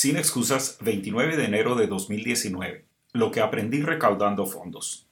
Sin excusas, 29 de enero de 2019. Lo que aprendí recaudando fondos.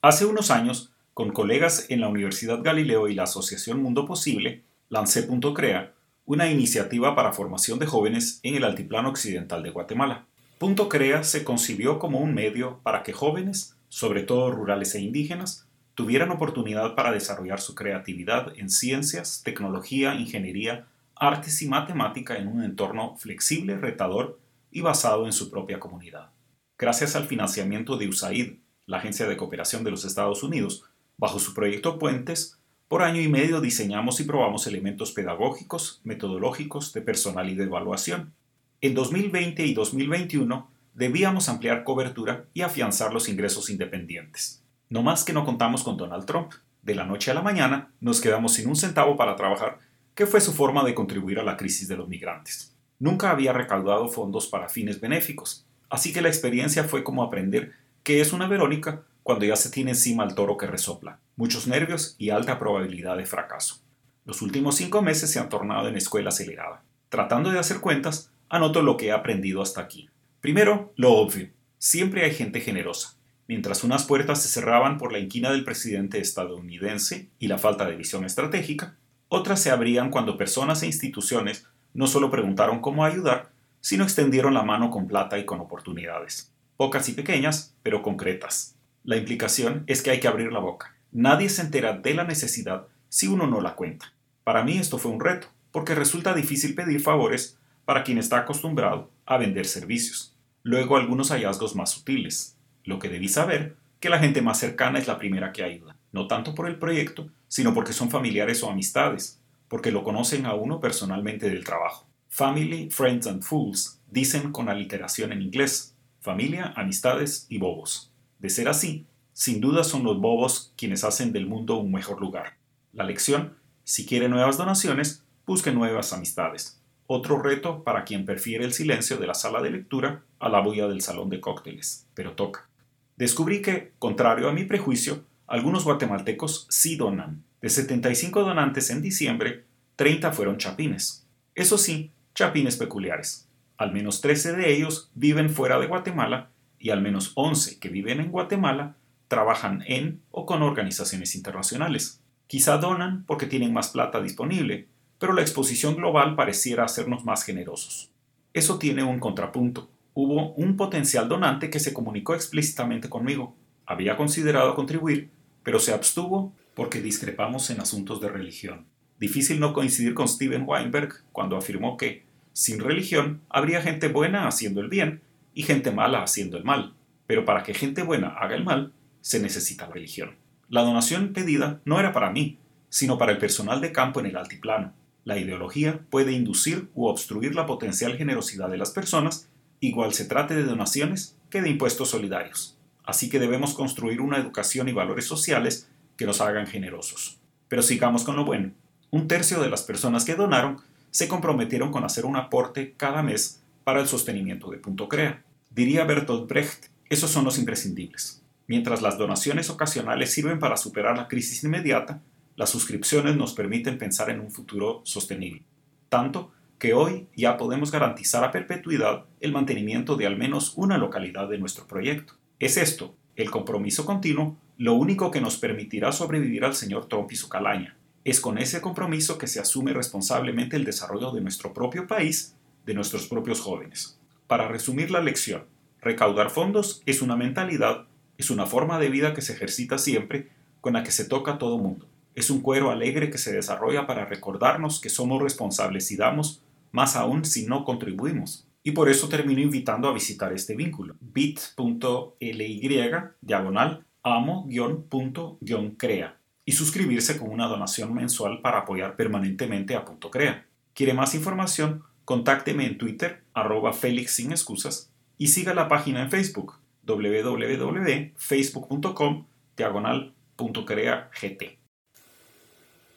Hace unos años, con colegas en la Universidad Galileo y la Asociación Mundo Posible, lancé Punto Crea, una iniciativa para formación de jóvenes en el altiplano occidental de Guatemala. Punto Crea se concibió como un medio para que jóvenes, sobre todo rurales e indígenas, tuvieran oportunidad para desarrollar su creatividad en ciencias, tecnología, ingeniería, artes y matemática en un entorno flexible, retador y basado en su propia comunidad. Gracias al financiamiento de USAID, la Agencia de Cooperación de los Estados Unidos, bajo su proyecto Puentes, por año y medio diseñamos y probamos elementos pedagógicos, metodológicos, de personal y de evaluación. En 2020 y 2021 debíamos ampliar cobertura y afianzar los ingresos independientes. No más que no contamos con Donald Trump. De la noche a la mañana nos quedamos sin un centavo para trabajar, que fue su forma de contribuir a la crisis de los migrantes. Nunca había recaudado fondos para fines benéficos, así que la experiencia fue como aprender qué es una Verónica cuando ya se tiene encima el toro que resopla, muchos nervios y alta probabilidad de fracaso. Los últimos cinco meses se han tornado en escuela acelerada. Tratando de hacer cuentas, anoto lo que he aprendido hasta aquí. Primero, lo obvio. Siempre hay gente generosa. Mientras unas puertas se cerraban por la inquina del presidente estadounidense y la falta de visión estratégica, otras se abrían cuando personas e instituciones no solo preguntaron cómo ayudar, sino extendieron la mano con plata y con oportunidades. Pocas y pequeñas, pero concretas. La implicación es que hay que abrir la boca. Nadie se entera de la necesidad si uno no la cuenta. Para mí esto fue un reto, porque resulta difícil pedir favores para quien está acostumbrado a vender servicios. Luego algunos hallazgos más sutiles. Lo que debí saber, que la gente más cercana es la primera que ayuda, no tanto por el proyecto, sino porque son familiares o amistades, porque lo conocen a uno personalmente del trabajo. Family, Friends and Fools dicen con aliteración en inglés, familia, amistades y bobos. De ser así, sin duda son los bobos quienes hacen del mundo un mejor lugar. La lección, si quiere nuevas donaciones, busque nuevas amistades. Otro reto para quien prefiere el silencio de la sala de lectura a la bulla del salón de cócteles, pero toca descubrí que, contrario a mi prejuicio, algunos guatemaltecos sí donan. De 75 donantes en diciembre, 30 fueron chapines. Eso sí, chapines peculiares. Al menos 13 de ellos viven fuera de Guatemala y al menos 11 que viven en Guatemala trabajan en o con organizaciones internacionales. Quizá donan porque tienen más plata disponible, pero la exposición global pareciera hacernos más generosos. Eso tiene un contrapunto hubo un potencial donante que se comunicó explícitamente conmigo. Había considerado contribuir, pero se abstuvo porque discrepamos en asuntos de religión. Difícil no coincidir con Steven Weinberg cuando afirmó que, sin religión, habría gente buena haciendo el bien y gente mala haciendo el mal. Pero para que gente buena haga el mal, se necesita religión. La donación pedida no era para mí, sino para el personal de campo en el altiplano. La ideología puede inducir u obstruir la potencial generosidad de las personas igual se trate de donaciones que de impuestos solidarios. Así que debemos construir una educación y valores sociales que nos hagan generosos. Pero sigamos con lo bueno. Un tercio de las personas que donaron se comprometieron con hacer un aporte cada mes para el sostenimiento de Punto Crea. Diría Bertolt Brecht, esos son los imprescindibles. Mientras las donaciones ocasionales sirven para superar la crisis inmediata, las suscripciones nos permiten pensar en un futuro sostenible. Tanto que hoy ya podemos garantizar a perpetuidad el mantenimiento de al menos una localidad de nuestro proyecto. Es esto, el compromiso continuo, lo único que nos permitirá sobrevivir al señor Trump y su calaña. Es con ese compromiso que se asume responsablemente el desarrollo de nuestro propio país, de nuestros propios jóvenes. Para resumir la lección, recaudar fondos es una mentalidad, es una forma de vida que se ejercita siempre, con la que se toca todo mundo. Es un cuero alegre que se desarrolla para recordarnos que somos responsables y damos más aún si no contribuimos. Y por eso termino invitando a visitar este vínculo, bit.ly diagonal amo-crea y suscribirse con una donación mensual para apoyar permanentemente a Punto Crea. ¿Quiere más información? Contácteme en Twitter, arroba Félix sin excusas, y siga la página en Facebook, www.facebook.com diagonal.crea gt.